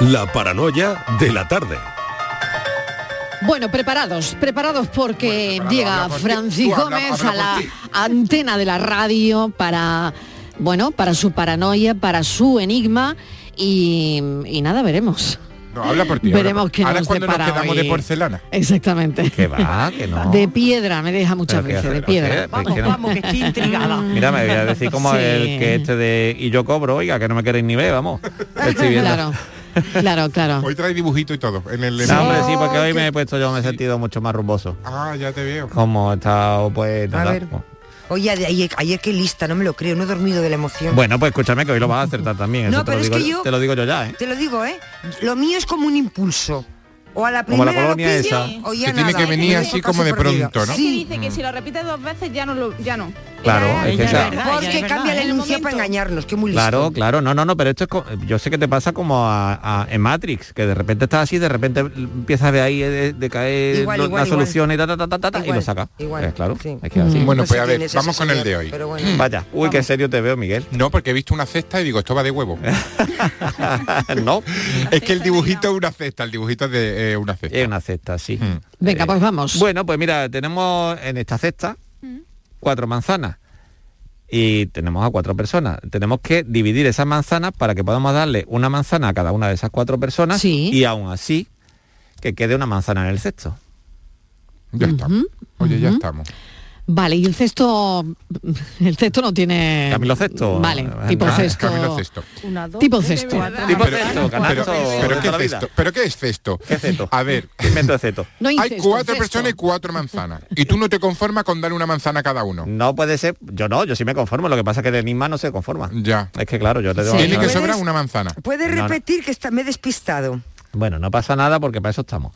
La paranoia de la tarde. Bueno, preparados, preparados porque llega. Francis habla- Gómez habla a la antena de la radio para, bueno, para su paranoia, para su enigma y, y nada, veremos. No, habla por ti. Veremos qué Ahora nos es cuando nos depara quedamos hoy. de porcelana. Exactamente. Que va, que no. De piedra, me deja muchas Pero veces, de piedra. que- pero que no. que estoy intrigada. Mira, me voy a decir como Sí. el que este de y yo cobro, oiga, que no me queréis ni ver, vamos. Estoy viendo. Claro, claro, claro. Hoy trae dibujito y todo. En el No, hombre, sí, porque hoy me he puesto yo, me he sentido mucho más rumboso. Ah, ya te veo. Como he estado, pues, A nada. ver. Oye, ayer, ayer qué lista, no me lo creo, no he dormido de la emoción. Bueno, pues escúchame que hoy lo vas a acertar también. No, eso te, pero lo es digo, que yo- te lo digo yo ya, ¿eh? Te lo digo, ¿eh? Lo mío es como un impulso. O a la Como la primera lo colonia pillo, esa. o ya Que tiene que venir Me doy así como de pronto, ¿no? Sí, dice que si lo repite dos veces ya no lo, ya no. Claro, es que esa- porque cambia el para engañarnos, que muy listo. Claro, claro, no, no, no, pero esto es, co- yo sé que te pasa como a, a- en Matrix, que de repente estás así, de repente empiezas a ver ahí de, de caer Igual, lo- igual, la igual. solución y ta, ta, ta, ta, ta, y lo saca. igual, Eh, claro, sí. es que así. Bueno, No pues a ver, vamos con el de hoy. Pero bueno. Vaya, uy, qué serio te veo, Miguel. No, porque he visto una cesta y digo, esto va de huevo. no, es que el dibujito es una cesta, el dibujito es de eh, una cesta. es una cesta, sí. Mm. Venga, pues vamos. Bueno, pues mira, tenemos en esta cesta cuatro manzanas y tenemos a cuatro personas. Tenemos que dividir esas manzanas para que podamos darle una manzana a cada una de esas cuatro personas Sí. y aún así que quede una manzana en el cesto. Ya estamos. Oye, ya estamos. Vale, y el cesto, el cesto no tiene... Camilo cesto. Vale, tipo Ah, cesto. Camilo cesto. Una, dos, Tipo cesto. Tipo Pero- cesto, pero, ¿qué es cesto? ¿Pero qué es cesto? ¿Qué cesto? A ver, ¿Qué invento de cesto? No hay cuatro cesto. personas y cuatro manzanas. Y tú no te conformas con darle una manzana a cada uno. No puede ser, yo no, yo sí me conformo, lo que pasa es que el enigma no se conforma. Ya. Es que claro, yo te digo... Sí. Tiene que sobrar una manzana. Puedes No, no. repetir que está, me he despistado. Bueno, no pasa nada porque para eso estamos.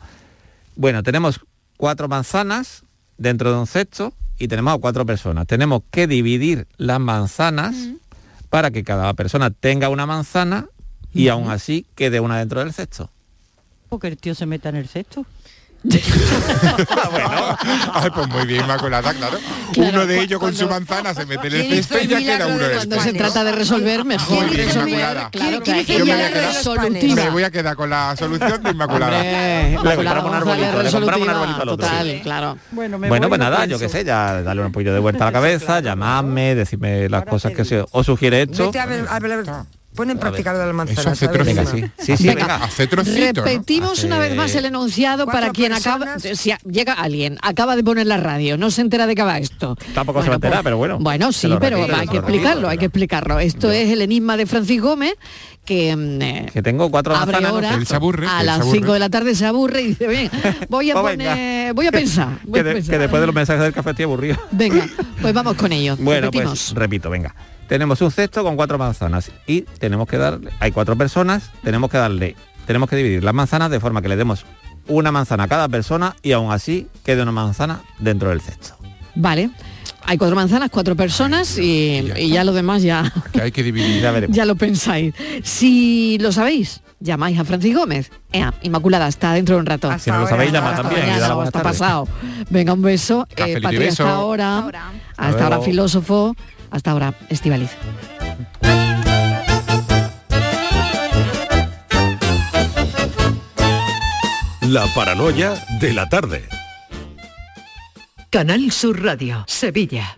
Bueno, tenemos cuatro manzanas dentro de un cesto y tenemos a cuatro personas. Tenemos que dividir las manzanas para que cada persona tenga una manzana y aún así quede una dentro del cesto. Porque el tío se meta en el cesto. Ay, pues muy bien, Inmaculada, claro. Claro, uno de ellos con su manzana se mete en el ¿Quién hizo cesto y ya queda uno de Cuando se trata de resolver, mejor ¿Quién? Claro, ¿Quién- quién que hizo el ir milagro de los resolutiva. Me voy a quedar con la solución de Inmaculada. Hombre, Le Inmaculada compramos un arbolito, le compramos un arbolito al otro. Total, Sí. claro. Bueno, me bueno, voy, pues nada, yo qué sé, ya darle un poquillo de vuelta a la cabeza, llamadme, decirme las Ahora cosas que se os sugiere hecho. Pon en práctica lo de la manzana. Sí, sí, sí, Venga. venga. Hace trocito, ¿no? Repetimos una vez más el enunciado para quien acaba, personas. si a- llega alguien, acaba de poner la radio, no se entera de qué va esto. Tampoco se va a enterar, pero bueno. Bueno, sí, pero repito, hay que explicarlo, hay que explicarlo. Esto es el enigma de Francis Gómez, que mm, eh, Que tengo cuatro abre manzanas. Él se aburre, a él las se aburre. 5 de la tarde se aburre y dice, bien, voy a Pues poner, voy a pensar. voy que, a de- pensar". que después de los mensajes del café estoy aburrido. Venga, pues vamos con ello. Bueno, Repetimos. pues repito, venga. Tenemos un cesto con cuatro manzanas y tenemos que darle, hay cuatro personas, tenemos que darle, tenemos que dividir las manzanas de forma que le demos una manzana a cada persona y aún así quede una manzana dentro del cesto. Vale. Hay cuatro manzanas, cuatro personas y, ya y ya lo demás ya, Que hay que dividir. Ya veremos. ya lo pensáis. Si lo sabéis, llamáis a Francis Gómez. Ea, Inmaculada, está dentro de un rato. Hasta Si no lo sabéis, llama también. y Mañana hasta tarde. pasado. Venga, un beso. Eh, Patria, beso. hasta ahora. Hasta ahora, filósofo. Hasta ahora, Estivaliz. La paranoia de la tarde. Canal Sur Radio, Sevilla.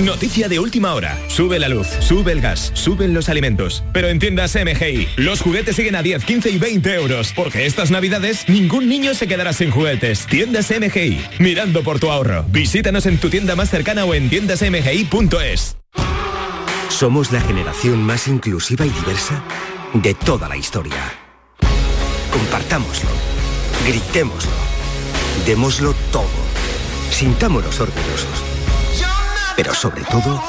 Noticia de última hora. Sube la luz, sube el gas, suben los alimentos. Pero en tiendas MGI, los juguetes siguen a 10, 15 y 20 euros. Porque estas navidades ningún niño se quedará sin juguetes. Tiendas MGI, mirando por tu ahorro. Visítanos en tu tienda más cercana o en tiendasmgi.es. Somos la generación más inclusiva y diversa de toda la historia. Compartámoslo, gritémoslo, démoslo todo. Sintámonos orgullosos pero sobre todo,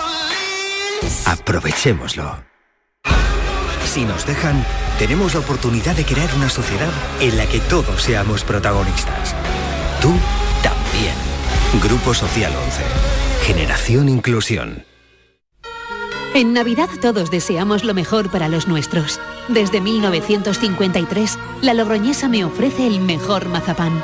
aprovechémoslo. Si nos dejan, tenemos la oportunidad de crear una sociedad en la que todos seamos protagonistas. Tú también. Grupo Social 11. Generación Inclusión. En Navidad todos deseamos lo mejor para los nuestros. Desde 1953, la Logroñesa me ofrece el mejor mazapán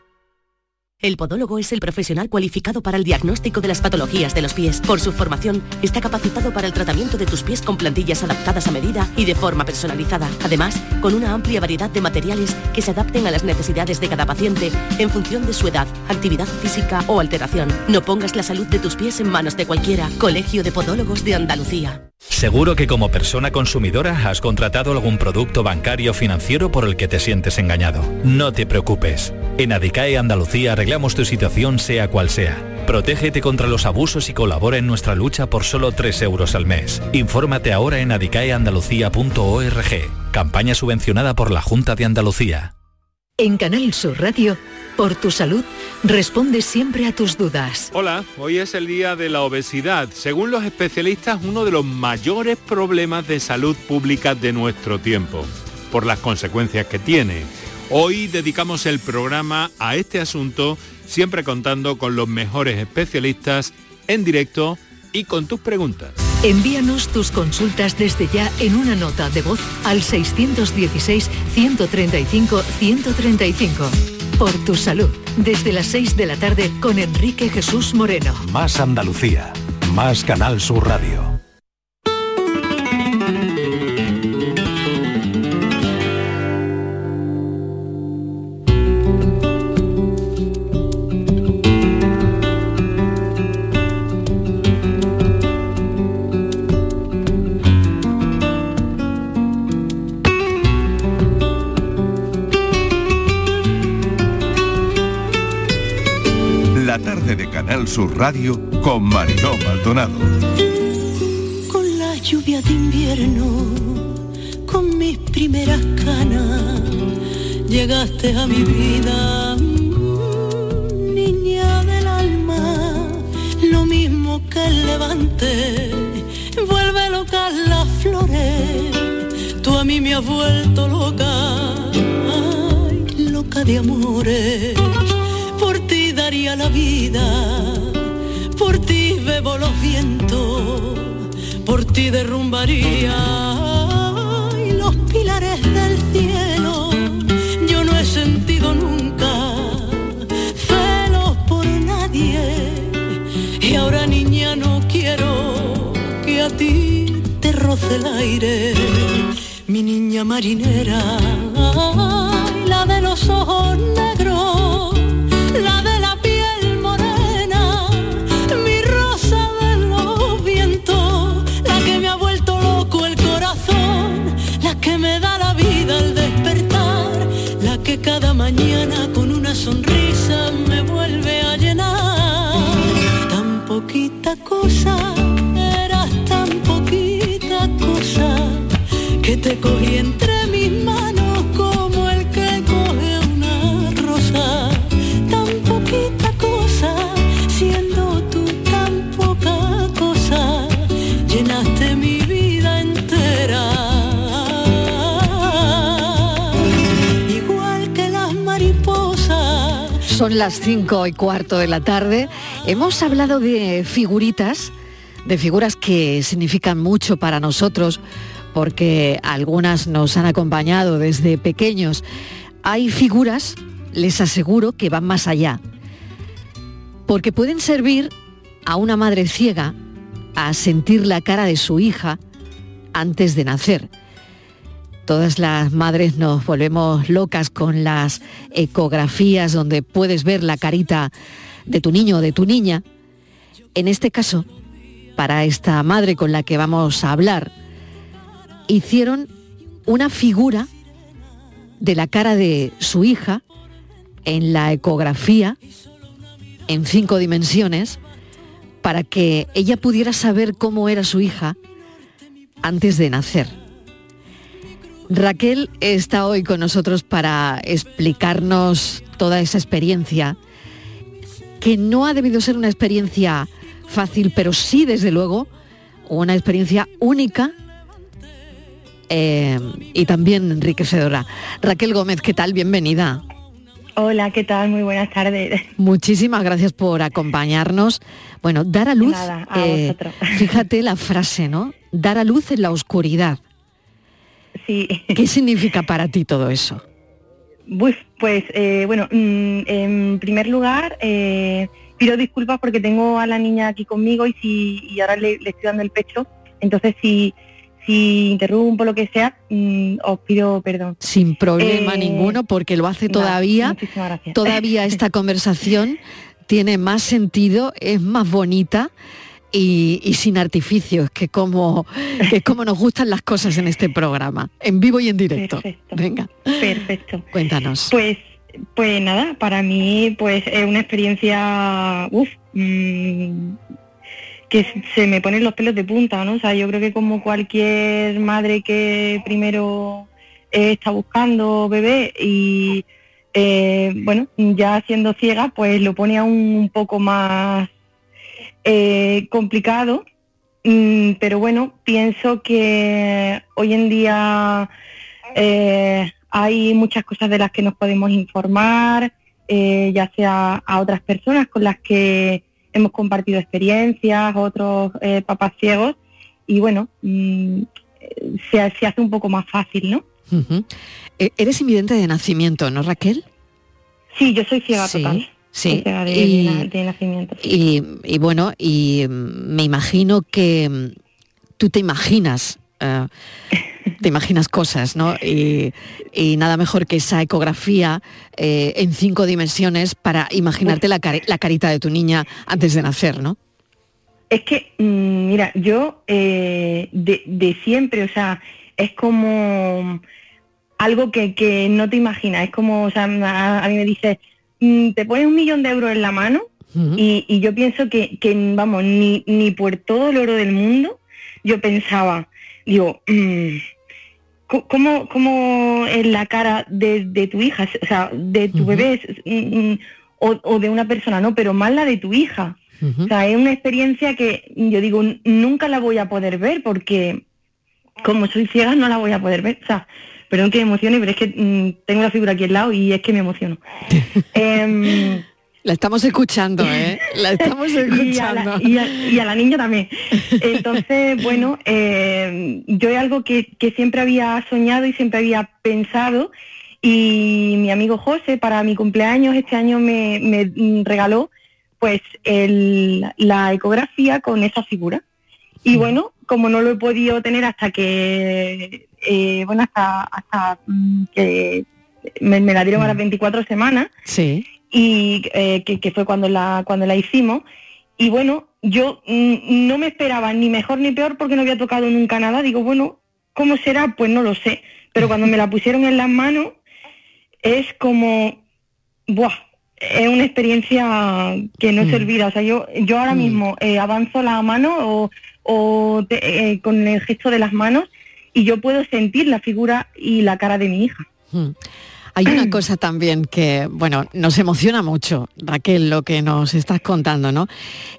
El podólogo es el profesional cualificado para el diagnóstico de las patologías de los pies. Por su formación, está capacitado para el tratamiento de tus pies con plantillas adaptadas a medida y de forma personalizada. Además, con una amplia variedad de materiales que se adapten a las necesidades de cada paciente en función de su edad, actividad física o alteración. No pongas la salud de tus pies en manos de cualquiera. Colegio de Podólogos de Andalucía. Seguro que como persona consumidora has contratado algún producto bancario financiero por el que te sientes engañado. No te preocupes. En Adicae Andalucía tu situación sea cual sea. Protégete contra los abusos y colabora en nuestra lucha por solo 3 euros al mes. Infórmate ahora en adicaeandalucía.org. Campaña subvencionada por la Junta de Andalucía. En Canal Sur Radio, por tu salud, responde siempre a tus dudas. Hola, hoy es el día de la obesidad. Según los especialistas, uno de los mayores problemas de salud pública de nuestro tiempo, por las consecuencias que tiene. Hoy dedicamos el programa a este asunto, siempre contando con los mejores especialistas en directo y con tus preguntas. Envíanos tus consultas desde ya en una nota de voz al 616-135-135. Por tu salud, desde las 6 de la tarde con Enrique Jesús Moreno. Más Andalucía, más Canal Sur Radio. Sur Radio con Mariló Maldonado. Con la lluvia de invierno, con mis primeras canas, llegaste a mi vida, niña del alma, lo mismo que el levante, vuelve loca las flores, tú a mí me has vuelto loca, loca de amores, la vida, por ti bebo los vientos, por ti derrumbaría ay, los pilares del cielo. Yo no he sentido nunca celos por nadie y ahora niña no quiero que a ti te roce el aire. Mi niña marinera, te cogí entre mis manos como el que coge una rosa. Tan poquita cosa, siendo tú tan poca cosa, llenaste mi vida entera. Igual que las mariposas. Son las 5 y cuarto de la tarde. Hemos hablado de figuritas, de figuras que significan mucho para nosotros, porque algunas nos han acompañado desde pequeños. Hay figuras, les aseguro, que van más allá, porque pueden servir a una madre ciega a sentir la cara de su hija antes de nacer. Todas las madres nos volvemos locas con las ecografías donde puedes ver la carita de tu niño o de tu niña. En este caso, para esta madre con la que vamos a hablar, hicieron una figura de la cara de su hija en la ecografía en cinco dimensiones para que ella pudiera saber cómo era su hija antes de nacer. Raquel está hoy con nosotros para explicarnos toda esa experiencia, que no ha debido ser una experiencia fácil, pero sí, desde luego, una experiencia única eh, y también enriquecedora. Raquel Gómez, ¿qué tal? Bienvenida. Hola, ¿qué tal? Muy buenas tardes. Muchísimas gracias por acompañarnos. Bueno, dar a luz, Nada, a eh, fíjate la frase, ¿no? Dar a luz en la oscuridad. Sí. ¿Qué significa para ti todo eso? Uf, pues eh, bueno, mm, en primer lugar, eh, pido disculpas porque tengo a la niña aquí conmigo y si y ahora le, le estoy dando el pecho. Entonces, si, si interrumpo lo que sea, mm, os pido perdón. Sin problema Eh, ninguno, porque lo hace todavía, muchísimas gracias. todavía esta conversación tiene más sentido, es más bonita y, y sin artificios, que como, que es como nos gustan las cosas en este programa, en vivo y en directo. Perfecto. Venga, Perfecto. cuéntanos. Pues, pues nada, para mí pues es una experiencia, uff, que se me ponen los pelos de punta, ¿no? O sea, yo creo que como cualquier madre que primero eh, está buscando bebé y eh, bueno, ya siendo ciega, pues lo pone aún un poco más eh, complicado. Mm, pero bueno, pienso que hoy en día eh, hay muchas cosas de las que nos podemos informar, eh, ya sea a otras personas con las que hemos compartido experiencias, otros eh, papás ciegos, y bueno, mm, se, se hace un poco más fácil, ¿no? Eh, Eres invidente de nacimiento, ¿no, Raquel? Sí, yo soy ciega Sí, total. sí. Soy ciega de, Y- de na- de nacimiento. Y, y bueno, y mm, me imagino que mm, tú te imaginas, eh, te imaginas cosas, ¿no? Y, y nada mejor que esa ecografía eh, en cinco dimensiones para imaginarte la, cari- la carita de tu niña antes de nacer, ¿no? Es que, mm, mira, yo eh, de, de siempre, o sea, es como algo que, que no te imaginas, es como, o sea, a, a mí me dice, mm, te pones un millón de euros en la mano y, y yo pienso que, que, vamos, ni, ni por todo el oro del mundo, yo pensaba, digo, mm, ¿cómo, ¿cómo es la cara de, de tu hija? O sea, de tu bebé mm, mm, o, o de una persona, no, pero más la de tu hija. O sea, es una experiencia que yo digo, "N- nunca la voy a poder ver porque como soy ciega no la voy a poder ver. O sea, perdón que me emocione, pero es que tengo la figura aquí al lado y es que me emociono. Em, La estamos escuchando, ¿eh? La estamos y, a escuchando. la, y a- y a la niña también. Entonces, bueno, eh, yo es algo que, que siempre había soñado y siempre había pensado y mi amigo José para mi cumpleaños este año me, me, mm, regaló pues el- la ecografía con esa figura. Y bueno, como no lo he podido tener hasta que, eh, bueno, hasta, hasta mm, que me, me la dieron a las 24 semanas, Sí. Y eh, que, que fue cuando la cuando la hicimos. Y bueno yo mm, no me esperaba ni mejor ni peor porque no había tocado nunca nada. Digo bueno cómo será pues no lo sé. Pero cuando me la pusieron en las manos es como buah es una experiencia que no se olvida. O sea yo yo ahora mismo eh, avanzo la mano o, o te- eh, con el gesto de las manos y yo puedo sentir la figura y la cara de mi hija. Mm. Hay una cosa también que, bueno, nos emociona mucho, Raquel, lo que nos estás contando, ¿no?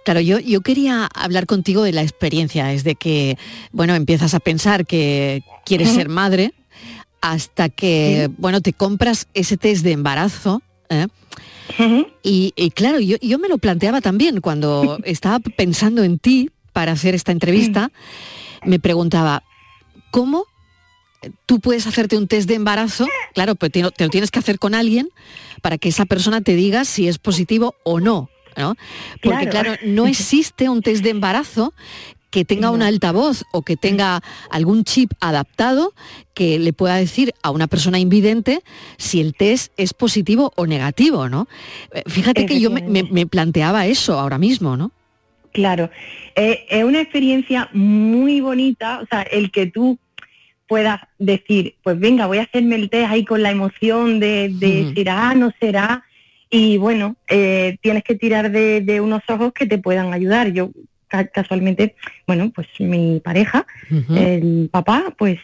Claro, yo, yo quería hablar contigo de la experiencia, es de que, bueno, empiezas a pensar que quieres ser madre hasta que, bueno, te compras ese test de embarazo. ¿eh? y, y claro, yo, yo me lo planteaba también cuando estaba pensando en ti para hacer esta entrevista, me preguntaba, ¿cómo tú puedes hacerte un test de embarazo, claro, pero te, te lo tienes que hacer con alguien para que esa persona te diga si es positivo o no. ¿no? Porque Claro. claro, no existe un test de embarazo que tenga una altavoz o que tenga algún chip adaptado que le pueda decir a una persona invidente si el test es positivo o negativo, ¿no? Eh, Fíjate que yo me, me- me planteaba eso ahora mismo, ¿no? Claro, Eh, es una experiencia muy bonita, o sea, el que tú puedas decir, pues venga, voy a hacerme el test ahí con la emoción de, de será, no será, y bueno, eh, tienes que tirar de, de unos ojos que te puedan ayudar. Yo ca- casualmente, bueno, pues mi pareja, el papá, pues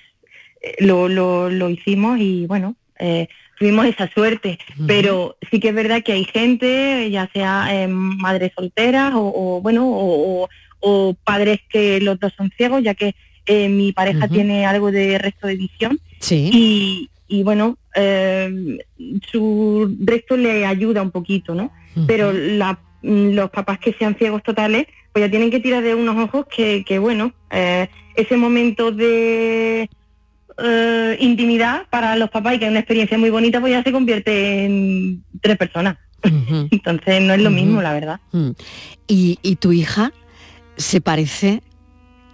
eh, lo, lo, lo hicimos y bueno, eh, tuvimos esa suerte. Pero sí que es verdad que hay gente, ya sea eh, madres solteras o, o, bueno, o, o- o padres que los dos son ciegos, ya que eh, mi pareja tiene algo de resto de visión. Sí. Y, y bueno, eh, su resto le ayuda un poquito, ¿no? Pero la- los papás que sean ciegos totales, pues ya tienen que tirar de unos ojos que, que bueno, eh, ese momento de eh, intimidad para los papás y que es una experiencia muy bonita, pues ya se convierte en tres personas. Entonces no es lo mismo, la verdad. Mm. ¿Y, y tu hija se parece,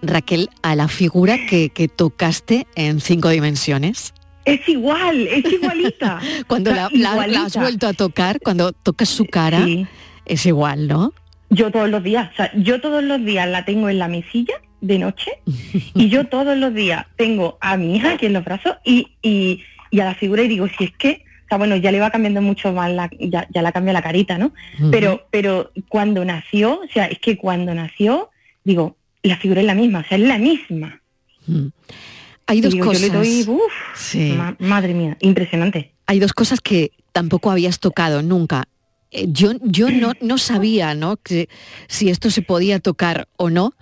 Raquel, a la figura que, que tocaste en cinco dimensiones? Es igual, es igualita. Cuando la, la- la has vuelto a tocar, cuando tocas su cara, es igual, ¿no? Yo todos los días, o sea, yo todos los días la tengo en la mesilla de noche y yo todos los días tengo a mi hija aquí en los brazos y, y, y a la figura y digo, si es que, o sea, bueno, ya le va cambiando mucho más, la, ya, ya la cambia la carita, ¿no? Pero, pero cuando nació, o sea, es que cuando nació, digo, la figura es la misma, o sea, es la misma. Mm. Hay dos digo, cosas. Yo le doy, uf, Sí. ma- madre mía, impresionante. Hay dos cosas que tampoco habías tocado nunca. Eh, Yo, yo no, no sabía ¿no? Que, si esto se podía tocar o no,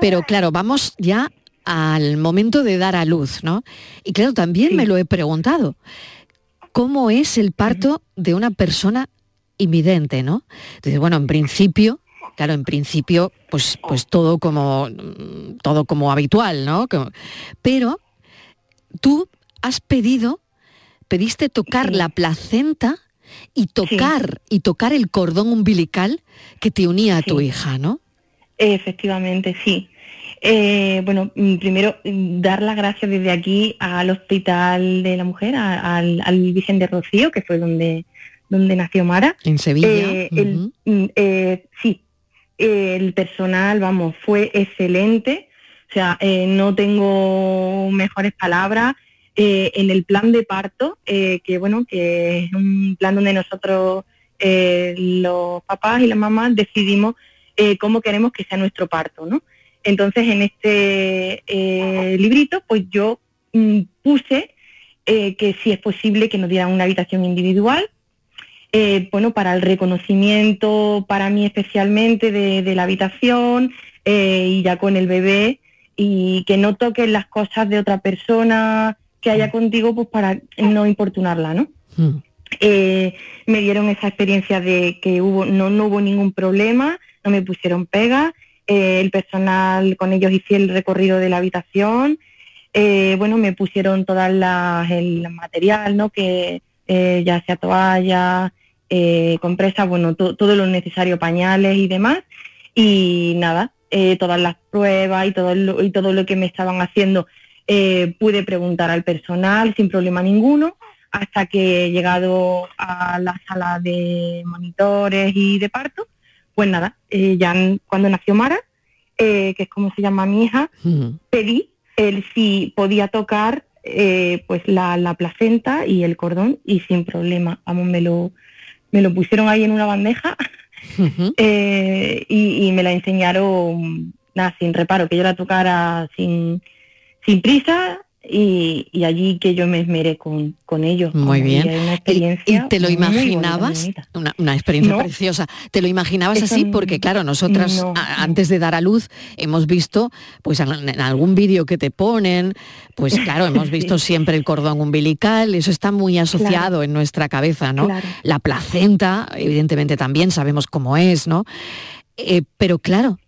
pero claro, vamos ya al momento de dar a luz, ¿no? Y claro, también me lo he preguntado. ¿Cómo es el parto de una persona invidente, no? Entonces, bueno, en principio, claro, en principio, pues, pues todo como todo como habitual, ¿no? Pero tú has pedido, pediste tocar la placenta y tocar y tocar el cordón umbilical que te unía a tu hija, ¿no? Efectivamente, sí. Eh, bueno, mm, primero mm, dar las gracias desde aquí al Hospital de la Mujer, a- al, al Virgen de Rocío, que fue donde, donde nació Mara. En Sevilla. Eh, el- mm, eh, sí, el personal, vamos, fue excelente. O sea, eh, no tengo mejores palabras. Eh, en el plan de parto, eh, que bueno, que es un plan donde nosotros, los papás y las mamás, decidimos cómo queremos que sea nuestro parto, ¿no? Entonces, en este librito, pues yo mm, puse que si es posible que nos dieran una habitación individual, eh, bueno, para el reconocimiento, para mí especialmente, de, de la habitación eh, y ya con el bebé, y que no toques las cosas de otra persona que haya contigo, pues para no importunarla, ¿no? Eh, me dieron esa experiencia de que hubo, no, no hubo ningún problema, no me pusieron pega, eh, el personal con ellos hice el recorrido de la habitación, eh, bueno, me pusieron todas las, el material, ¿no? Que ya sea toalla, eh, compresas, bueno, to- todo lo necesario, pañales y demás, y nada, eh, todas las pruebas y todo lo, y todo lo que me estaban haciendo, eh, pude preguntar al personal sin problema ninguno, hasta que he llegado a la sala de monitores y de parto, pues nada, eh, ya cuando nació Mara, que es como se llama mi hija, pedí el si podía tocar eh, pues la, la placenta y el cordón y sin problema, vamos, me lo, me lo pusieron ahí en una bandeja eh, y, y me la enseñaron nada, sin reparo, que yo la tocara sin, sin prisa y, y allí que yo me esmeré con, con ellos. Muy bien. y hay una ¿Y, experiencia y te lo imaginabas? bonita. Una, una experiencia No. preciosa. ¿Te lo imaginabas así? Porque claro, nosotras no. a- antes de dar a luz hemos visto, pues en, algún vídeo que te ponen, pues claro, hemos visto siempre el cordón umbilical, eso está muy asociado en nuestra cabeza, ¿no? Claro. La placenta, evidentemente también sabemos cómo es, ¿no? Eh, pero claro,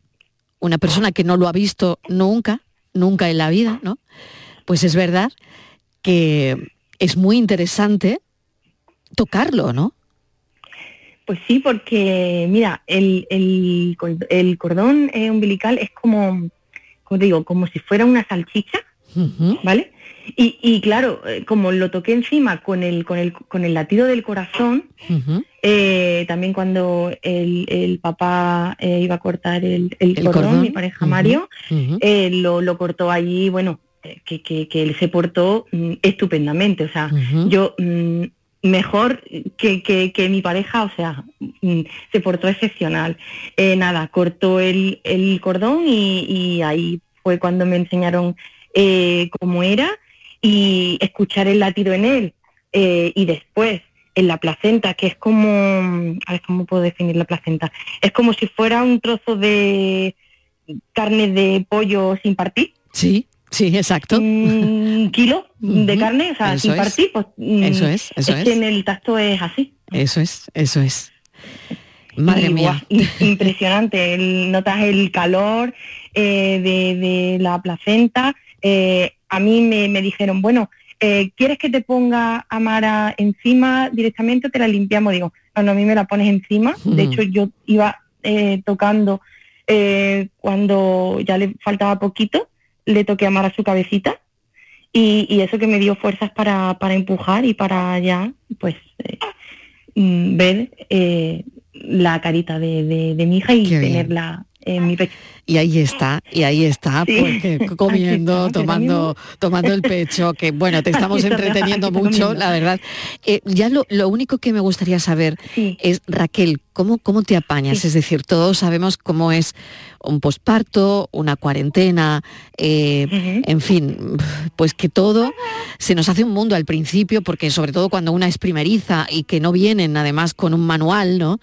una persona que no lo ha visto nunca, nunca en la vida, ¿no? Pues es verdad que es muy interesante tocarlo, ¿no? Pues sí, porque mira, el, el, cordón eh, umbilical es como, como te digo, como si fuera una salchicha, ¿vale? Y, y claro, eh, como lo toqué encima con el, con el, con el latido del corazón, eh, también cuando el, el papá eh, iba a cortar el, el El cordón, cordón, mi pareja Mario, eh, lo, lo cortó allí, bueno, que, que, que él se portó mm, estupendamente, o sea, yo mm, mejor que, que, que mi pareja, o sea, mm, se portó excepcional. Eh, nada, cortó el, el cordón y, y ahí fue cuando me enseñaron eh, cómo era y escuchar el latido en él. Eh, y después en la placenta, que es como, a ver cómo puedo definir la placenta, es como si fuera un trozo de carne de pollo sin partir. Sí, sí, exacto. Un kilo de carne, o sea, Eso sin es. partir, pues mm, Eso es, eso que es. en el tacto es así. Eso es, eso es. Madre Y, mía. impresionante. El- notas el calor eh, de, de la placenta. Eh, a mí me, me dijeron, bueno, eh, ¿quieres que te ponga Amara encima directamente o te la limpiamos? Digo, no, no, a mí me la pones encima. De hecho, yo iba eh, tocando eh, cuando ya le faltaba poquito, le toqué a Amara su cabecita. Y, y eso que me dio fuerzas para, para empujar y para ya, pues, eh, mm, ver eh, la carita de, de- de mi hija y Qué bien. tenerla en mi pecho. Y ahí está, y ahí está, Sí. comiendo, está, tomando, tomando el pecho, que bueno, te estamos está, entreteniendo mucho, comiendo. la verdad. Eh, ya lo, lo único que me gustaría saber es, Raquel, ¿cómo, ¿cómo te apañas? Es decir, todos sabemos cómo es un posparto, una cuarentena, eh, en fin, pues que todo se nos hace un mundo al principio, porque sobre todo cuando una es primeriza y que no vienen además con un manual, ¿no?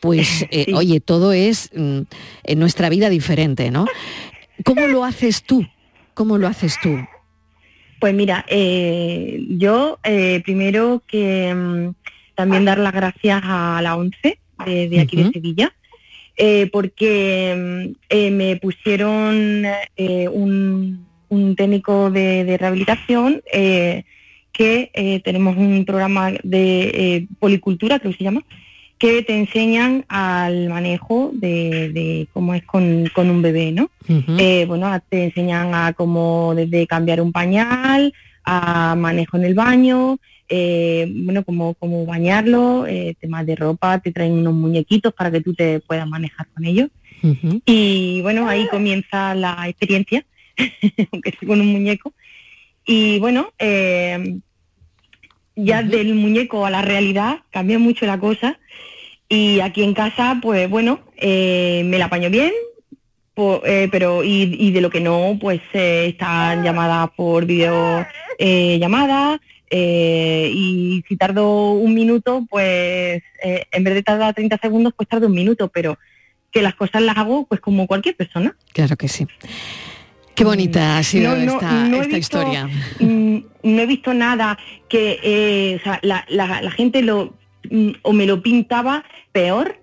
Pues, eh, oye, todo es mm, en nuestra vida diferente, ¿no? ¿Cómo lo haces tú? ¿Cómo lo haces tú? Pues mira, eh, yo eh, primero que mm, también dar las gracias a la ONCE de, de aquí de. Sevilla, eh, porque mm, eh, me pusieron eh, un, un técnico de, de rehabilitación eh, que tenemos un programa de eh, policultura, creo que se llama, que te enseñan al manejo de, de cómo es con, con un bebé, ¿no? Eh, bueno, te enseñan a cómo desde cambiar un pañal, a manejo en el baño, eh, bueno, cómo, cómo bañarlo, eh, temas de ropa, te traen unos muñequitos para que tú te puedas manejar con ellos. Y bueno, ahí comienza la experiencia, aunque sea con un muñeco. Y bueno, eh, ya del muñeco a la realidad cambia mucho la cosa. Y aquí en casa, pues bueno, eh, me la apaño bien, eh, pero y, y de lo que no, pues eh, están llamadas por video llamada eh, y si tardo un minuto, pues en vez de tardar 30 segundos, pues tardo un minuto, pero que las cosas las hago pues como cualquier persona. Claro que sí. Qué bonita ha sido No, no, esta, no he esta visto- historia. Mm, no he visto nada que eh, o sea, la, la- la gente lo mm, o me lo pintaba peor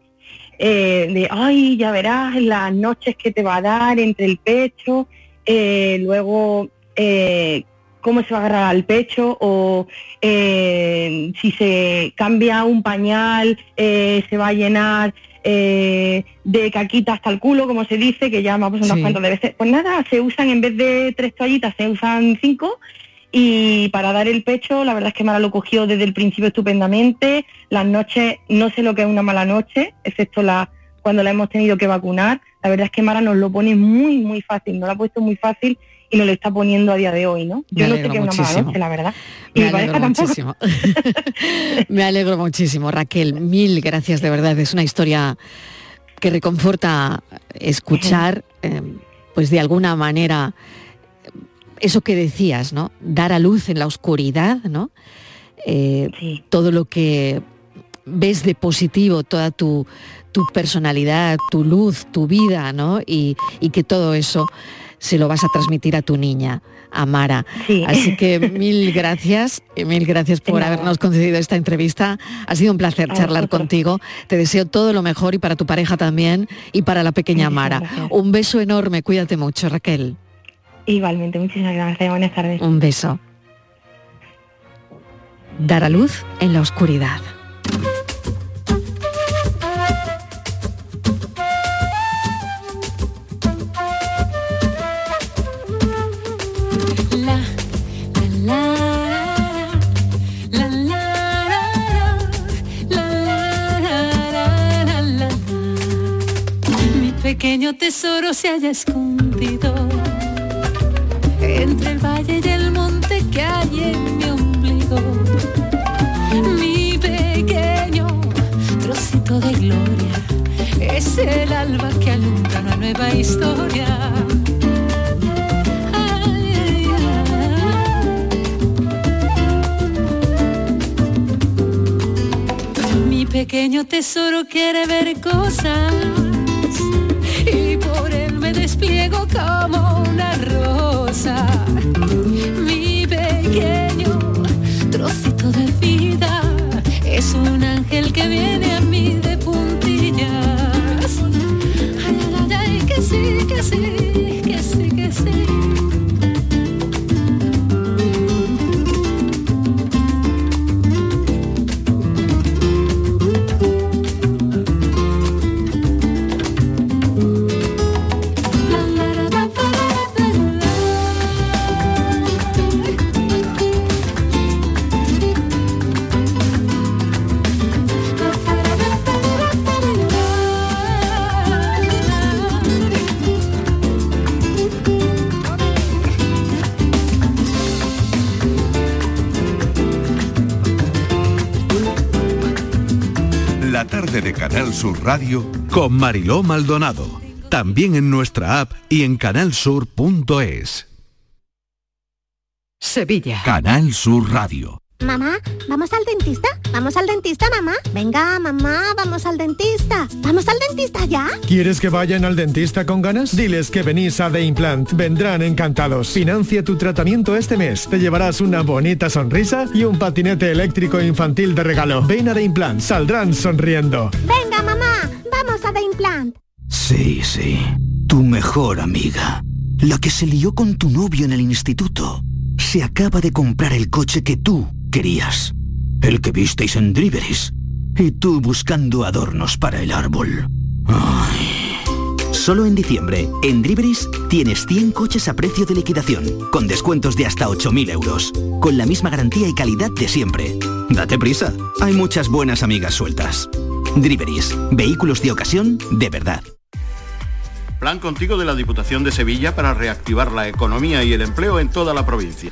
eh, de ay ya verás las noches que te va a dar entre el pecho eh, luego eh, cómo se va a agarrar al pecho o eh, si se cambia un pañal eh, se va a llenar eh, de caquita hasta el culo, como se dice, que ya me ha pasado unas Sí. cuantas de veces. Pues nada, se usan en vez de tres toallitas, se usan cinco. Y para dar el pecho, la verdad es que Mara lo cogió desde el principio estupendamente. Las noches, no sé lo que es una mala noche, excepto la cuando la hemos tenido que vacunar. La verdad es que Mara nos lo pone muy, muy fácil, nos lo ha puesto muy fácil y nos lo está poniendo a día de hoy, ¿no? Yo no sé qué es una mala noche, la verdad. Y Me alegro muchísimo. Me alegro muchísimo, Raquel. Mil gracias, de verdad. Es una historia que reconforta escuchar, eh, pues de alguna manera, eso que decías, ¿no? Dar a luz en la oscuridad, ¿no? Eh, todo lo que ves de positivo, toda tu, tu personalidad, tu luz, tu vida, ¿no? Y, y que todo eso se lo vas a transmitir a tu niña, a Mara. Así que mil gracias, eh, mil gracias por habernos concedido esta entrevista. Ha sido un placer charlar contigo. Te deseo todo lo mejor y para tu pareja también y para la pequeña Mara. Un beso enorme, cuídate mucho, Raquel. Igualmente, muchísimas gracias. Buenas tardes. Un beso. Dar a luz en la oscuridad. pequeño tesoro se haya escondido historia. Mi pequeño tesoro quiere ver cosas y por él me despliego como una rosa. Mi pequeño trocito de vida es un ángel que viene a mí que sí, que sí, que sí, Radio con Mariló Maldonado. También en nuestra app y en canalsur.es. Sevilla. Canal Sur Radio. Mamá, ¿vamos al dentista? ¿Vamos al dentista, mamá? Venga, mamá, vamos al dentista. ¿Vamos al dentista ya? ¿Quieres que vayan al dentista con ganas? Diles que venís a The Implant. Vendrán encantados. Financia tu tratamiento este mes. Te llevarás una bonita sonrisa y un patinete eléctrico infantil de regalo. Ven a The Implant. Saldrán sonriendo. Venga, mamá, vamos a The Implant. Sí, sí. Tu mejor amiga. La que se lió con tu novio en el instituto. Se acaba de comprar el coche que tú querías. El que visteis en Driveris. Y tú buscando adornos para el árbol. Solo en diciembre, en Driveris tienes 100 coches a precio de liquidación, con descuentos de hasta 8.000 euros, con la misma garantía y calidad de siempre. Date prisa, hay muchas buenas amigas sueltas. Driveris, vehículos de ocasión de verdad. Plan contigo de la Diputación de Sevilla para reactivar la economía y el empleo en toda la provincia.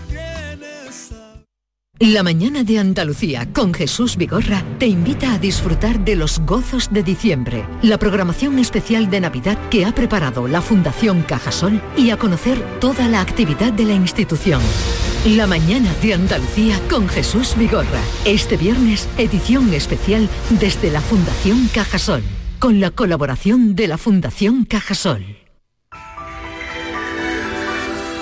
La mañana de Andalucía con Jesús Vigorra te invita a disfrutar de los gozos de diciembre, la programación especial de Navidad que ha preparado la Fundación Cajasol y a conocer toda la actividad de la institución. La mañana de Andalucía con Jesús Vigorra. Este viernes, edición especial desde la Fundación Cajasol, con la colaboración de la Fundación Cajasol.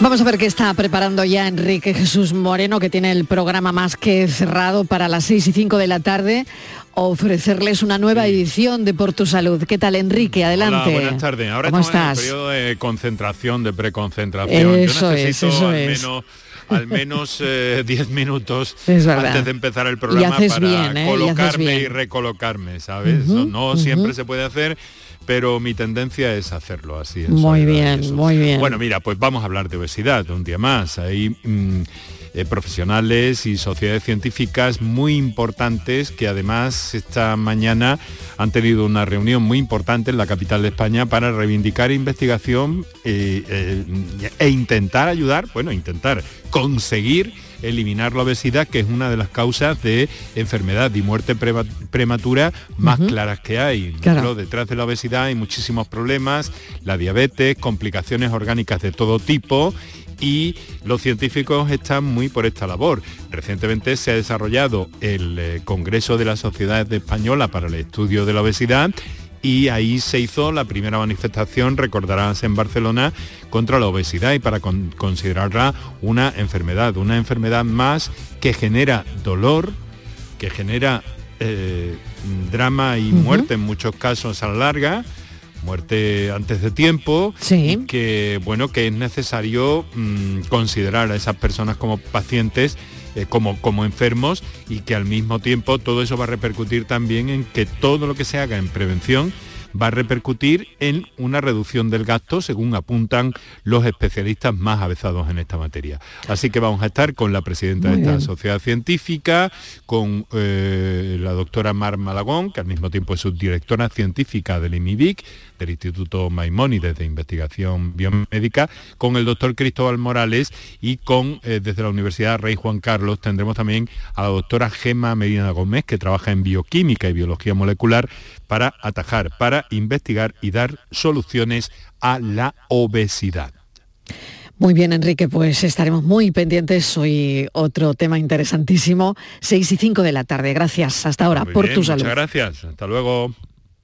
Vamos a ver qué está preparando ya Enrique Jesús Moreno, que tiene el programa más que cerrado para las 6 y 5 de la tarde, ofrecerles una nueva edición de Por tu Salud. ¿Qué tal, Enrique? Adelante. Hola, buenas tardes. Ahora ¿Cómo estamos estás? en el periodo de concentración, de preconcentración. Eso Yo es, necesito eso al es. menos al menos eh, 10 minutos Es verdad. antes de empezar el programa haces para bien, ¿eh? Colocarme y, recolocarme, ¿sabes? No siempre se puede hacer, pero mi tendencia es hacerlo así. Muy bien, muy bien. Bueno, mira, pues vamos a hablar de obesidad un día más. Hay mm, eh, profesionales y sociedades científicas muy importantes que además esta mañana han tenido una reunión muy importante en la capital de España para reivindicar investigación eh, eh, e intentar ayudar, bueno, intentar conseguir eliminar la obesidad, que es una de las causas de enfermedad y muerte prema- prematura más claras que hay. Claro. Detrás de la obesidad hay muchísimos problemas, la diabetes, complicaciones orgánicas de todo tipo y los científicos están muy por esta labor. Recientemente se ha desarrollado el eh, Congreso de la Sociedad Española para el Estudio de la Obesidad y ahí se hizo la primera manifestación, recordarás, en Barcelona contra la obesidad y para con- considerarla una enfermedad, una enfermedad más que genera dolor, que genera eh, drama y muerte en muchos casos a la larga, muerte antes de tiempo, que bueno que es necesario mm, considerar a esas personas como pacientes eh, como, como enfermos y que al mismo tiempo todo eso va a repercutir también en que todo lo que se haga en prevención va a repercutir en una reducción del gasto según apuntan los especialistas más avezados en esta materia. Así que vamos a estar con la presidenta Muy de esta bien. sociedad científica, con eh, la doctora Mar Malagón, que al mismo tiempo es subdirectora científica del IMIBIC, del Instituto Maimónides de Investigación Biomédica, con el doctor Cristóbal Morales y con, eh, desde la Universidad Rey Juan Carlos, tendremos también a la doctora Gema Medina Gómez, que trabaja en bioquímica y biología molecular, para atajar, para investigar y dar soluciones a la obesidad. Muy bien, Enrique, pues estaremos muy pendientes. Hoy otro tema interesantísimo, 6 y 5 de la tarde. Gracias. Hasta ahora, Muy por bien, tu muchas salud. gracias. Hasta luego.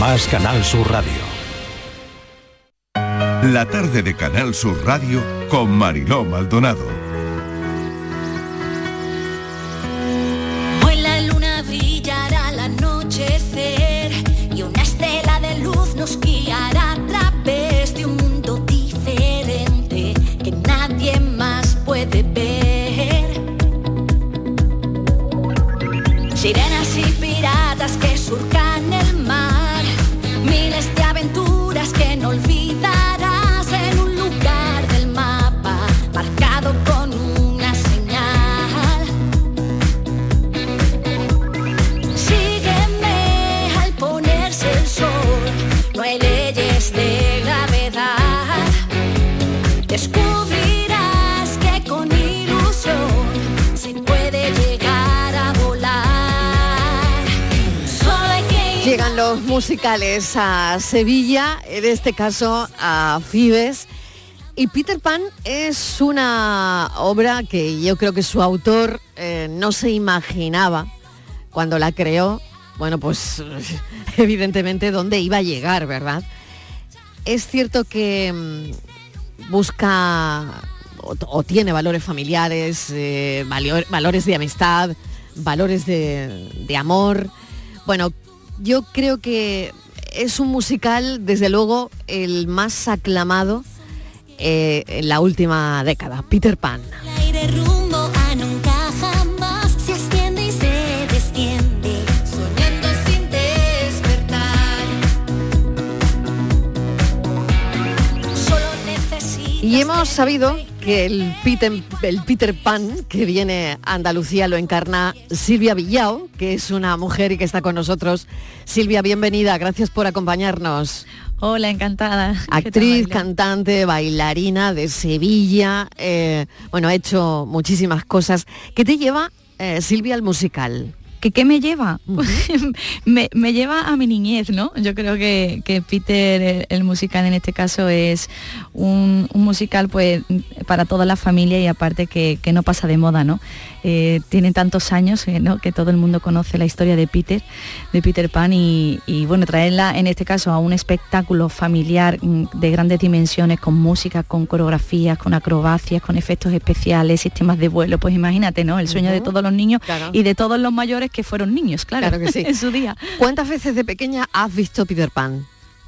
más Canal Sur Radio. La tarde de Canal Sur Radio con Mariló Maldonado. Musicales a Sevilla, en este caso a Fibes. Y Peter Pan es una obra que yo creo que su autor eh, no se imaginaba cuando la creó. Bueno, pues evidentemente dónde iba a llegar, ¿verdad? Es cierto que mm, busca o, tiene valores familiares, eh, valor- valores de amistad, valores de, de amor. Bueno, yo creo que es un musical, desde luego, el más aclamado eh, en la última década, Peter Pan. Y hemos sabido que el Peter, el Peter Pan que viene a Andalucía lo encarna Silvia Villao, que es una mujer y que está con nosotros. Silvia, bienvenida, gracias por acompañarnos. Hola, encantada. ¿Qué tal, Actriz, cantante, bailarina de Sevilla, eh, bueno, ha hecho muchísimas cosas. ¿Qué te lleva, eh, Silvia, al musical? ¿Que qué me lleva? me, me lleva a mi niñez, ¿no? Yo creo que, que Peter, el, el musical en este caso, es un, un musical pues para toda la familia y aparte que, que no pasa de moda, ¿no? Eh, tiene tantos años eh, ¿no? que todo el mundo conoce la historia de Peter, de Peter Pan y, y, bueno, traerla en este caso a un espectáculo familiar mm, de grandes dimensiones, con música, con coreografías, con acrobacias, con efectos especiales, sistemas de vuelo, pues imagínate, ¿no? El sueño de todos los niños Claro. y de todos los mayores que fueron niños, claro, Claro que sí. en su día. ¿Cuántas veces de pequeña has visto Peter Pan?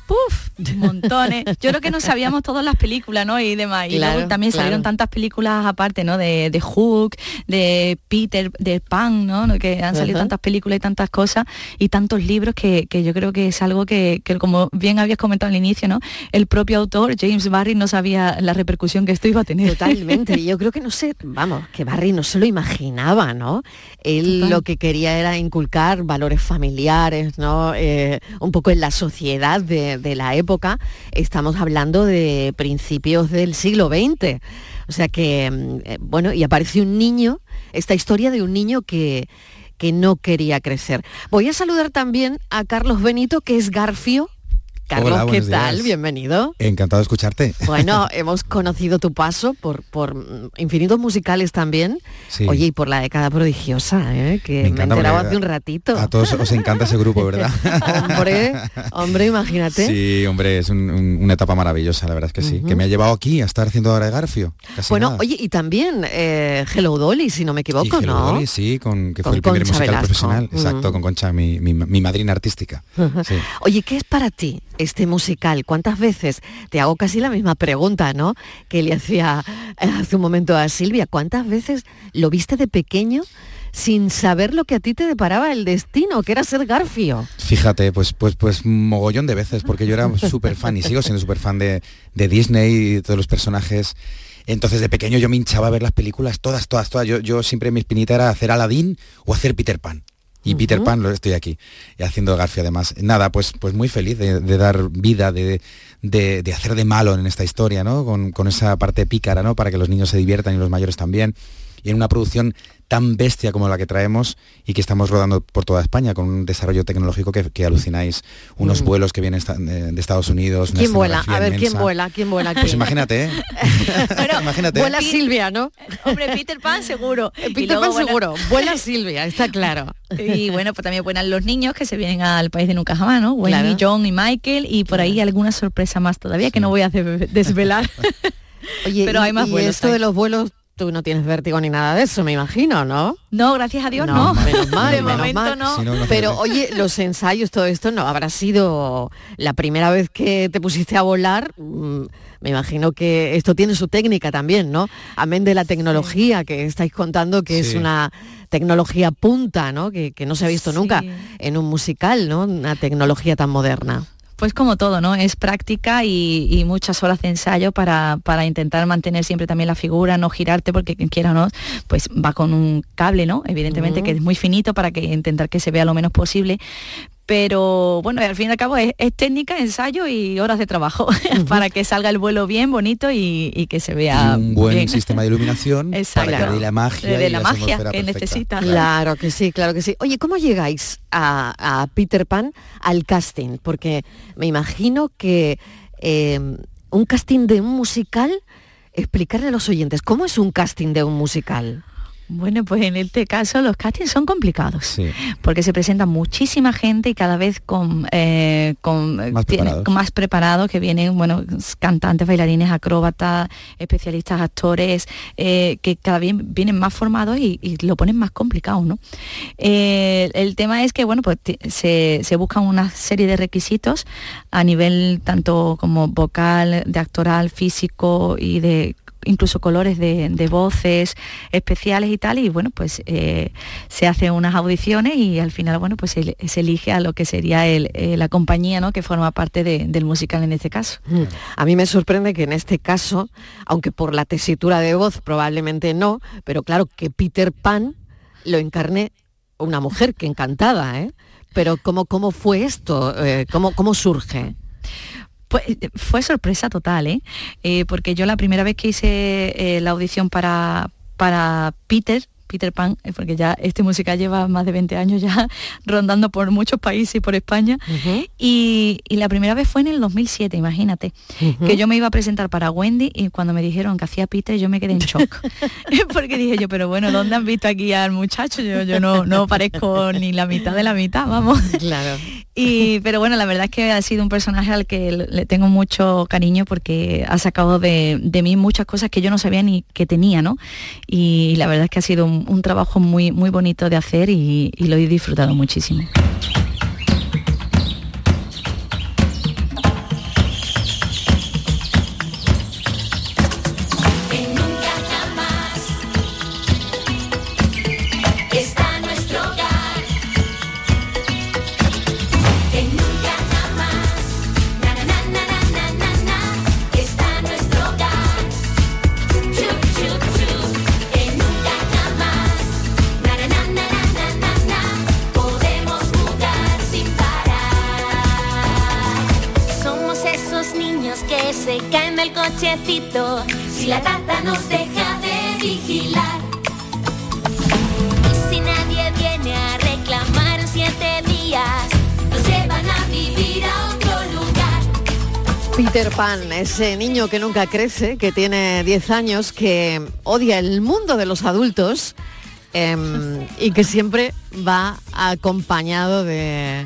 Puf, montones. Yo creo que no sabíamos todas las películas, ¿no? Y demás. Y Claro, luego también claro. salieron tantas películas aparte, ¿no? De, de Hook, de Peter, de Pan, ¿no? Que han salido tantas películas y tantas cosas y tantos libros que, que yo creo que es algo que, que, como bien habías comentado al inicio, ¿no? El propio autor, James Barry, no sabía la repercusión que esto iba a tener. Totalmente. Yo creo que no sé, vamos, que Barry no se lo imaginaba, ¿no? Él Total. lo que quería era inculcar valores familiares, ¿no? Eh, un poco en la sociedad de, de la época. Estamos hablando de principios del siglo XX. O sea que, mm, eh, bueno, y aparece un niño, esta historia de un niño que, que no quería crecer. Voy a saludar también a Carlos Benito, que es Garfio. Carlos, Hola, ¿qué tal? días. Bienvenido. Encantado de escucharte. Bueno, hemos conocido tu paso por, por mm, infinitos musicales también. Sí. Oye, y por la década prodigiosa, ¿eh? que Me me, he encanta enterado porque hace un ratito. A todos os encanta ese grupo, ¿verdad? hombre, hombre, imagínate. Sí, hombre, es un- un- una etapa maravillosa, la verdad es que sí. Que me ha llevado aquí a estar haciendo ahora de Garfio. casi Bueno, nada. oye, y también eh, Hello Dolly, si no me Y equivoco, Hello ¿no? Dolly, sí, con, que Con fue el primer Concha musical Velasco. profesional. Mm. Exacto, con Concha, mi, mi- mi madrina artística. Sí. Oye, ¿qué es para ti este musical? ¿Cuántas veces? Te hago casi la misma pregunta, ¿no? Que le hacía eh, hace un momento a Silvia. ¿Cuántas veces lo viste de pequeño sin saber lo que a ti te deparaba el destino, que era ser Garfio? Fíjate, pues, pues, pues mogollón de veces, porque yo era súper fan y sigo siendo súper fan de, de Disney y de todos los personajes. Entonces de pequeño yo me hinchaba a ver las películas, todas, todas, todas. Yo, yo siempre mi espinita era hacer Aladdin o hacer Peter Pan. Y Peter. Pan lo estoy aquí, y haciendo Garfio además. Nada, pues, pues muy feliz de, de dar vida, de, de- de hacer de malo en esta historia, ¿no? Con, con esa parte pícara, ¿no? Para que los niños se diviertan y los mayores también. Y en una producción tan bestia como la que traemos y que estamos rodando por toda España con un desarrollo tecnológico que, que alucináis, unos Mm. vuelos que vienen de, Estados Unidos. ¿Quién vuela? A ver, ¿quién vuela? ¿Quién vuela? Pues imagínate, ¿eh? imagínate. Vuela Silvia, ¿no? Hombre, Peter Pan seguro. Y Peter Pan vuela- seguro. Vuela Silvia, está claro. Y bueno, pues también vuelan los niños que se vienen al país de nunca jamás, ¿no? Wendy, Claro. John y Michael y por ahí alguna sorpresa más todavía que no voy a desvelar. Oye, Pero y- hay más y vuelos esto ahí. de los vuelos, tú no tienes vértigo ni nada de eso, me imagino, ¿no? No, gracias a Dios no. Menos mal, de menos momento mal. no. Si no, imagínate. Pero oye, los ensayos, todo esto, ¿no habrá sido la primera vez que te pusiste a volar? Mm, Me imagino que esto tiene su técnica también, ¿no? Amén de la tecnología que estáis contando, que es una tecnología punta, ¿no? Que, que no se ha visto nunca en un musical, ¿no? Una tecnología tan moderna. Pues como todo, ¿no? Es práctica y, y muchas horas de ensayo para, para intentar mantener siempre también la figura, no girarte, porque quien quiera o no, pues va con un cable, ¿no? Evidentemente que es muy finito para que intentar que se vea lo menos posible. Pero bueno, al fin y al cabo es, es técnica, ensayo y horas de trabajo para que salga el vuelo bien, bonito y, y que se vea un buen bien. sistema de iluminación Exacto. para que dé la magia De y la magia que perfecta. necesita. Claro que sí, claro que sí. Oye, ¿cómo llegáis a, a Peter Pan al casting? Porque me imagino que eh, un casting de un musical, explicarle a los oyentes, ¿cómo es un casting de un musical? Bueno, pues en este caso los castings son complicados. Sí. porque se presenta muchísima gente y cada vez con, eh, con, eh, Más tiene- preparados. con más preparados que vienen, bueno, cantantes, bailarines, acróbatas, especialistas, actores, eh, que cada vez vienen más formados y, y lo ponen más complicado, ¿no? Eh, el tema es que, bueno, pues se, se buscan una serie de requisitos a nivel tanto como vocal, de actoral, físico y de incluso colores de, de voces especiales y tal y bueno pues eh, se hacen unas audiciones y al final bueno pues se, se elige a lo que sería el, eh, la compañía ¿no? que forma parte de- del musical en este caso Mm. A mí me sorprende que en este caso, aunque por la tesitura de voz probablemente no, pero claro que Peter Pan lo encarne una mujer que encantada, ¿eh? Pero ¿cómo, cómo fue esto? Eh, ¿cómo, ¿Cómo surge? Pues eh, fue sorpresa total, ¿eh? Eh, porque yo la primera vez que hice eh, la audición para, para Peter, Peter Pan, eh, porque ya este musical lleva más de 20 años ya rondando por muchos países y por España, y, y la primera vez fue en el 2007, imagínate, que yo me iba a presentar para Wendy y cuando me dijeron que hacía Peter yo me quedé en shock, porque dije yo, pero bueno, ¿dónde han visto aquí al muchacho? Yo, yo no, no parezco ni la mitad de la mitad, vamos. Claro. Y, pero bueno, la verdad es que ha sido un personaje al que le le tengo mucho cariño porque ha sacado de, de mí muchas cosas que yo no sabía ni que tenía, ¿no? Y la verdad es que ha sido un, un trabajo muy, muy bonito de hacer y, y lo he disfrutado muchísimo. Esos niños que se caen del cochecito si la tata nos deja de vigilar. Y si nadie viene a reclamar en siete días, nos llevan a vivir a otro lugar. Peter Pan, ese niño que nunca crece, que tiene 10 años, que odia el mundo de los adultos em, y que siempre va acompañado de,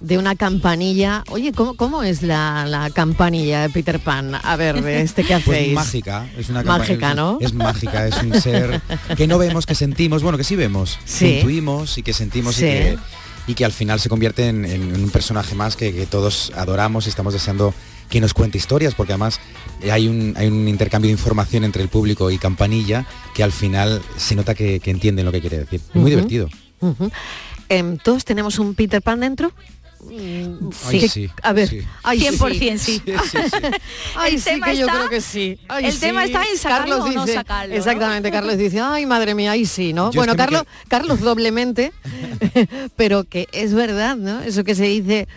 de una campanilla. Oye, ¿cómo, cómo es la, la campanilla de Peter Pan? A ver, de este que Pues hacéis. mágica, es una Mágica, campaña- ¿no? Es mágica, es un ser que no vemos, que sentimos, bueno, que sí vemos, Sí. que intuimos y que sentimos Sí. y, que, y que al final se convierte en, en un personaje más que, que todos adoramos y estamos deseando que nos cuente historias, porque además hay un, hay un intercambio de información entre el público y Campanilla que al final se nota que, que entienden lo que quiere decir. Muy divertido. Em, ¿Todos tenemos un Peter Pan dentro? Mm, Ay, ¿qué- sí, A ver, sí. ay, 100% sí. Ay, El sí tema que yo está- creo que sí. Ay, el tema sí. está en sacarlo Carlos o no sacarlo, ¿no? Exactamente, Carlos dice, ay, madre mía, ahí sí, ¿no? Yo bueno, que Carlos, Carlos doblemente, pero que es verdad, ¿no? Eso que se dice,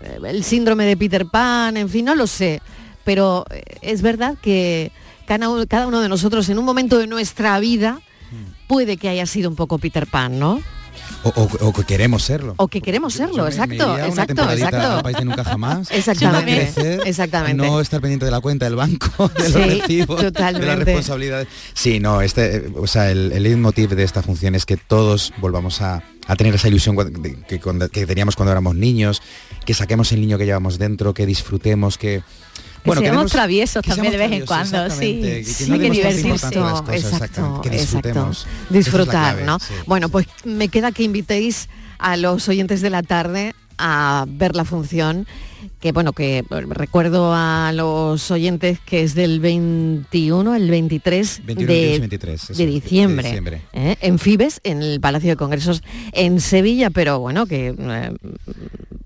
eh, el síndrome de Peter Pan, en fin, no lo sé, pero eh, es verdad que cada uno, cada uno de nosotros en un momento de nuestra vida puede que haya sido un poco Peter Pan, ¿no? O, o- o que queremos serlo. O que queremos serlo, me exacto, exacto, exacto. país de nunca jamás. Exactamente, no crecer, exactamente. No estar pendiente de la cuenta del banco, de los Sí, recibos, de las responsabilidades. Sí, no, este, eh, o sea, el, el leitmotiv de esta función es que todos volvamos a, a tener esa ilusión que, cuando- que teníamos cuando éramos niños, que saquemos el niño que llevamos dentro, que disfrutemos, que Que seamos traviesos también de vez en cuando, sí. que- que Sí, no que divertirse. exacto, que exacto. la Disfrutar, clave, ¿no? sí. Bueno, pues me queda que invitéis a los oyentes de la tarde a ver la función que bueno que recuerdo a los oyentes que es del 21 el 23 21, de, 22 y 23, eso, de de diciembre. ¿eh? en Fibes en el Palacio de Congresos en Sevilla pero bueno que eh,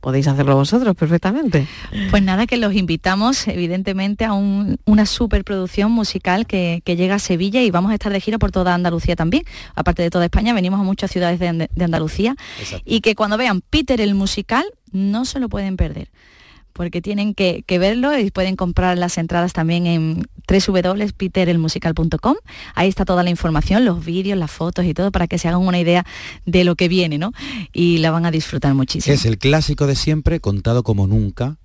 podéis hacerlo vosotros perfectamente Pues nada, que los invitamos evidentemente a un- una superproducción musical que, que llega a Sevilla y vamos a estar de gira por toda Andalucía también. Aparte de toda España, venimos a muchas ciudades de Andalucía y que cuando vean Peter el musical no se lo pueden perder. Porque tienen que, que verlo y pueden comprar las entradas también en www.peterelmusical.com. Ahí está toda la información, los vídeos, las fotos y todo para que se hagan una idea de lo que viene, ¿no? Y la van a disfrutar muchísimo. Es el clásico de siempre contado como nunca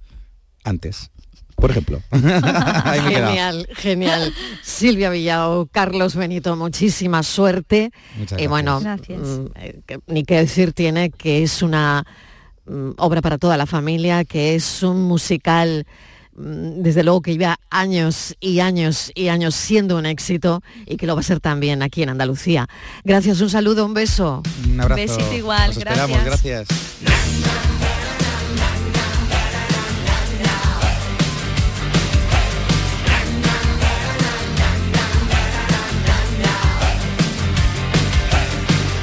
antes. Por ejemplo. Genial, genial. Silvia Villao, Carlos Benito, muchísima suerte. Muchas y bueno, Gracias. mm, eh, ni que decir tiene que es una obra para toda la familia, que es un musical mm, desde luego que lleva años y años y años siendo un éxito y que lo va a ser también aquí en Andalucía. Gracias, un saludo, un beso. Un abrazo. Besito igual, esperamos, gracias.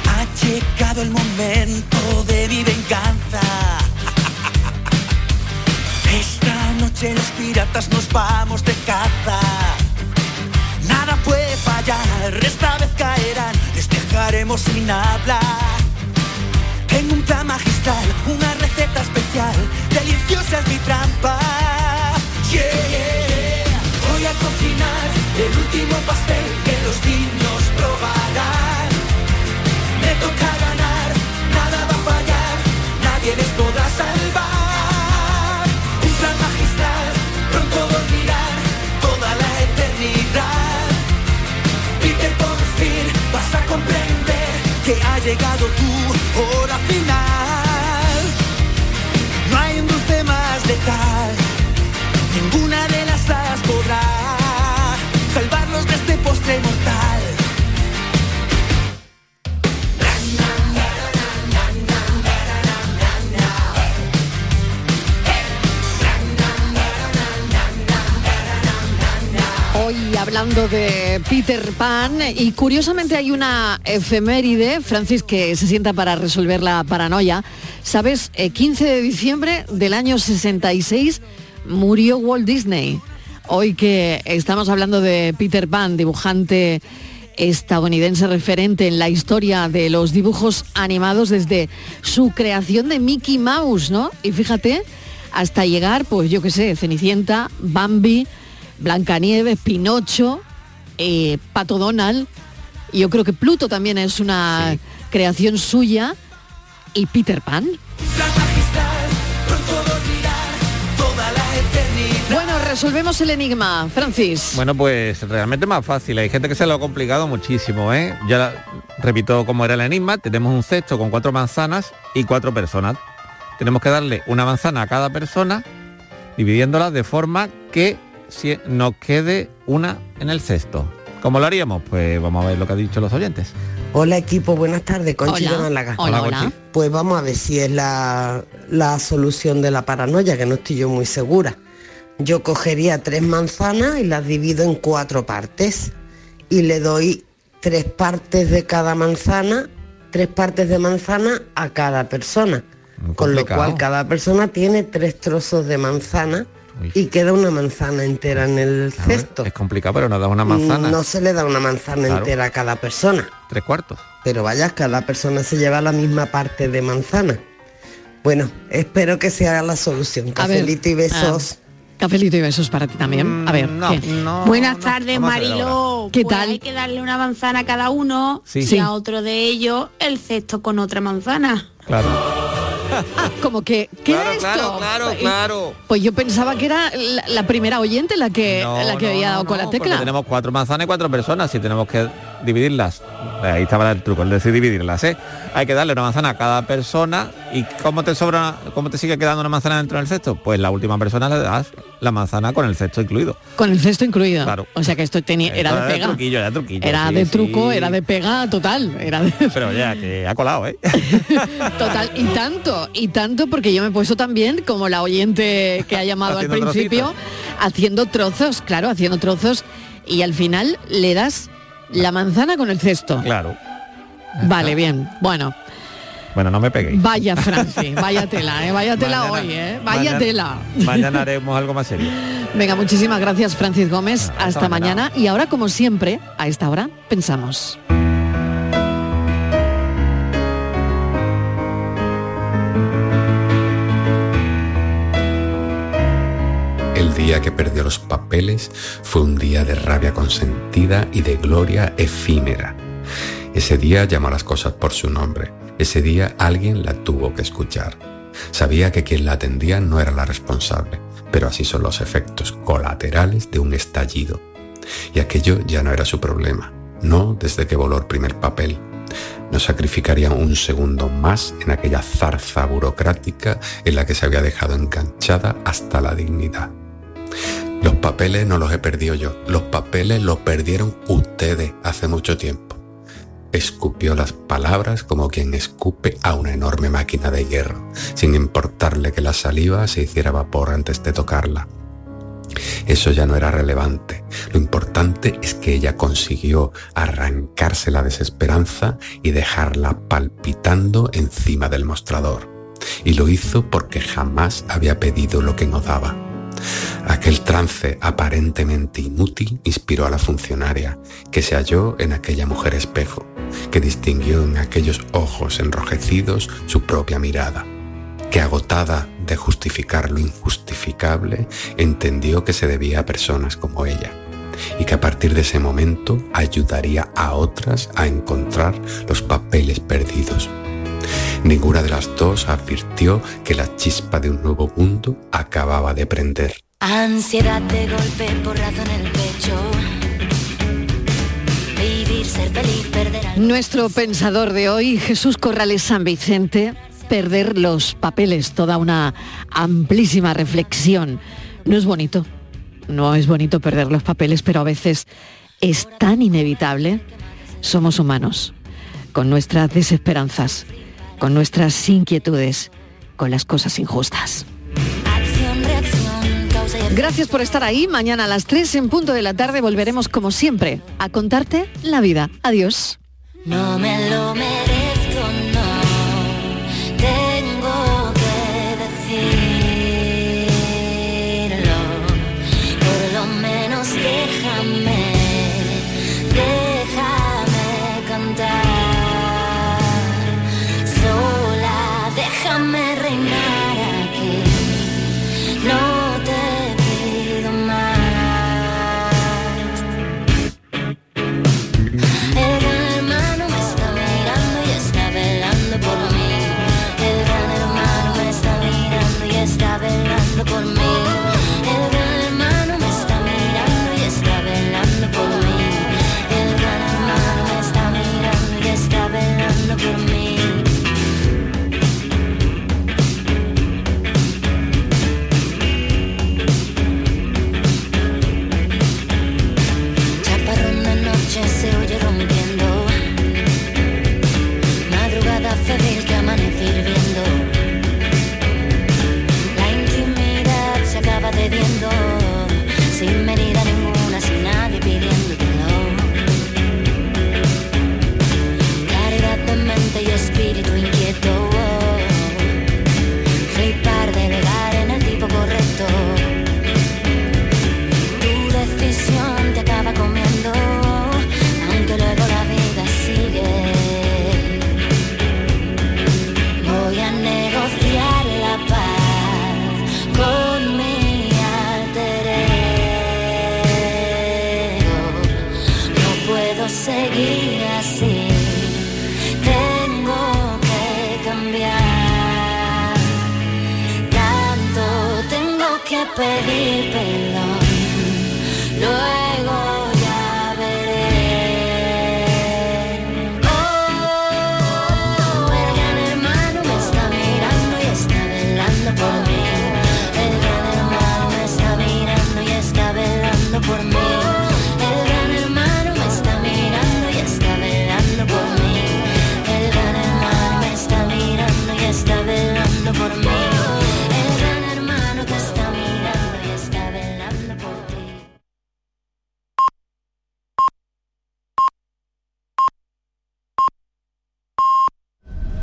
Ha llegado el momento de mi Esta noche los piratas nos vamos de caza. Nada puede fallar, esta vez caerán, les dejaremos sin hablar. Tengo un plan magistral, una receta especial, deliciosa es mi trampa. Yeah. Voy a cocinar el último pastel que los niños probarán. Me toca nadie les podrá salvar. Un plan magistral, pronto dormirán toda la eternidad. Peter, por fin vas a comprender que ha llegado tu hora final. No hay un dulce más letal, ninguna de las hadas podrá salvarlos de este postre mortal. Hablando de Peter Pan y curiosamente hay una efeméride, Francis, que se sienta para resolver la paranoia. ¿Sabes? Eh, 15 de diciembre del año 66 murió Walt Disney. Hoy que estamos hablando de Peter Pan, dibujante estadounidense referente en la historia de los dibujos animados desde su creación de Mickey Mouse, ¿no? Y fíjate, hasta llegar, pues yo qué sé, Cenicienta, Bambi, Blancanieves, Pinocho, eh, Pato Donald. Yo creo que Pluto también es una creación suya. Y Peter Pan. Bueno, resolvemos el enigma, Francis. Bueno, pues realmente más fácil. Hay gente que se lo ha complicado muchísimo, ¿eh? Ya la- repito cómo era el enigma. Tenemos un cesto con cuatro manzanas y cuatro personas. Tenemos que darle una manzana a cada persona, dividiéndolas de forma que si- nos quede una en el cesto. ¿Cómo lo haríamos? Pues vamos a ver lo que han dicho los oyentes. Hola equipo, buenas tardes, Conchi Hola. de Málaga. Hola. Pues vamos a ver si es la, la solución de la paranoia, que no estoy yo muy segura. Yo cogería tres manzanas y las divido en cuatro partes y le doy tres partes de cada manzana, tres partes de manzana a cada persona. Con lo cual cada persona tiene tres trozos de manzana y queda una manzana entera en el cesto. Es complicado, pero nos da una manzana. No se le da una manzana Claro. entera a cada persona. Tres cuartos. Pero vaya, cada persona se lleva la misma parte de manzana. Bueno, espero que sea la solución. Cafelito y besos. ah, Cafelito y besos para ti también. A ver, ¿qué? Buenas tardes, ver Marilo. ¿Qué Pues tal? Hay que darle una manzana a cada uno Sí. y Sí. a otro de ellos el cesto con otra manzana. Claro. Ah, como que, ¿qué era esto? claro, claro, Pues- claro. Pues yo pensaba que era la, la primera oyente la que, la que había dado con la tecla. tenemos cuatro manzanas y cuatro personas y tenemos que dividirlas. Ahí estaba el truco, es decir, dividirlas, ¿eh? Hay que darle una manzana a cada persona y ¿cómo te sobra, cómo te sigue quedando una manzana dentro del cesto? Pues la última persona le das la manzana con el cesto incluido. Con el cesto incluido. Claro. O sea que esto tenía, era de pega. truquillo, era truquillo. Era sí, de sí. truco, era de pega total. Era de Pero ya, que ha colado, ¿eh? total. Y tanto, y tanto porque yo me he puesto también como la oyente que ha llamado al principio, haciendo trozos, claro, haciendo trozos. Y al final le das la manzana con el cesto. Claro. Vale, bien. Bueno, Bueno, no me peguéis. vaya Franci, vaya tela, ¿eh? vaya tela Mañana- hoy, ¿eh? Vaya mañana- tela. Mañana haremos algo más serio. Venga, muchísimas gracias Francis Gómez. Hasta, mañana. mañana. Y ahora, como siempre, a esta hora, pensamos. El día que perdió los papeles fue un día de rabia consentida y de gloria efímera. Ese día llamó a las cosas por su nombre. Ese día alguien la tuvo que escuchar. Sabía que quien la atendía no era la responsable, pero así son los efectos colaterales de un estallido. Y aquello ya no era su problema, no desde que voló el primer papel. No sacrificaría un segundo más en aquella zarza burocrática en la que se había dejado enganchada hasta la dignidad. Los papeles no los he perdido yo, los papeles los perdieron ustedes hace mucho tiempo. Escupió las palabras como quien escupe a una enorme máquina de hierro, sin importarle que la saliva se hiciera vapor antes de tocarla. Eso ya no era relevante. Lo importante es que ella consiguió arrancarse la desesperanza y dejarla palpitando encima del mostrador. Y lo hizo porque jamás había pedido lo que no daba. Aquel trance aparentemente inútil inspiró a la funcionaria, que se halló en aquella mujer espejo, que distinguió en aquellos ojos enrojecidos su propia mirada, que agotada de justificar lo injustificable, entendió que se debía a personas como ella, y que a partir de ese momento ayudaría a otras a encontrar los papeles perdidos. Ninguna de las dos advirtió que la chispa de un nuevo mundo acababa de prender. Ansiedad de golpe, porrazo en el pecho. Vivir, ser feliz, perder al... Nuestro pensador de hoy, Jesús Corrales San Vicente, perder los papeles, toda una amplísima reflexión. No es bonito, no es bonito perder los papeles, pero a veces es tan inevitable. Somos humanos, con nuestras desesperanzas, con nuestras inquietudes, con las cosas injustas. Gracias por estar ahí. Mañana a las 3 en punto de la tarde volveremos como siempre a contarte la vida. Adiós. No me lo merezco,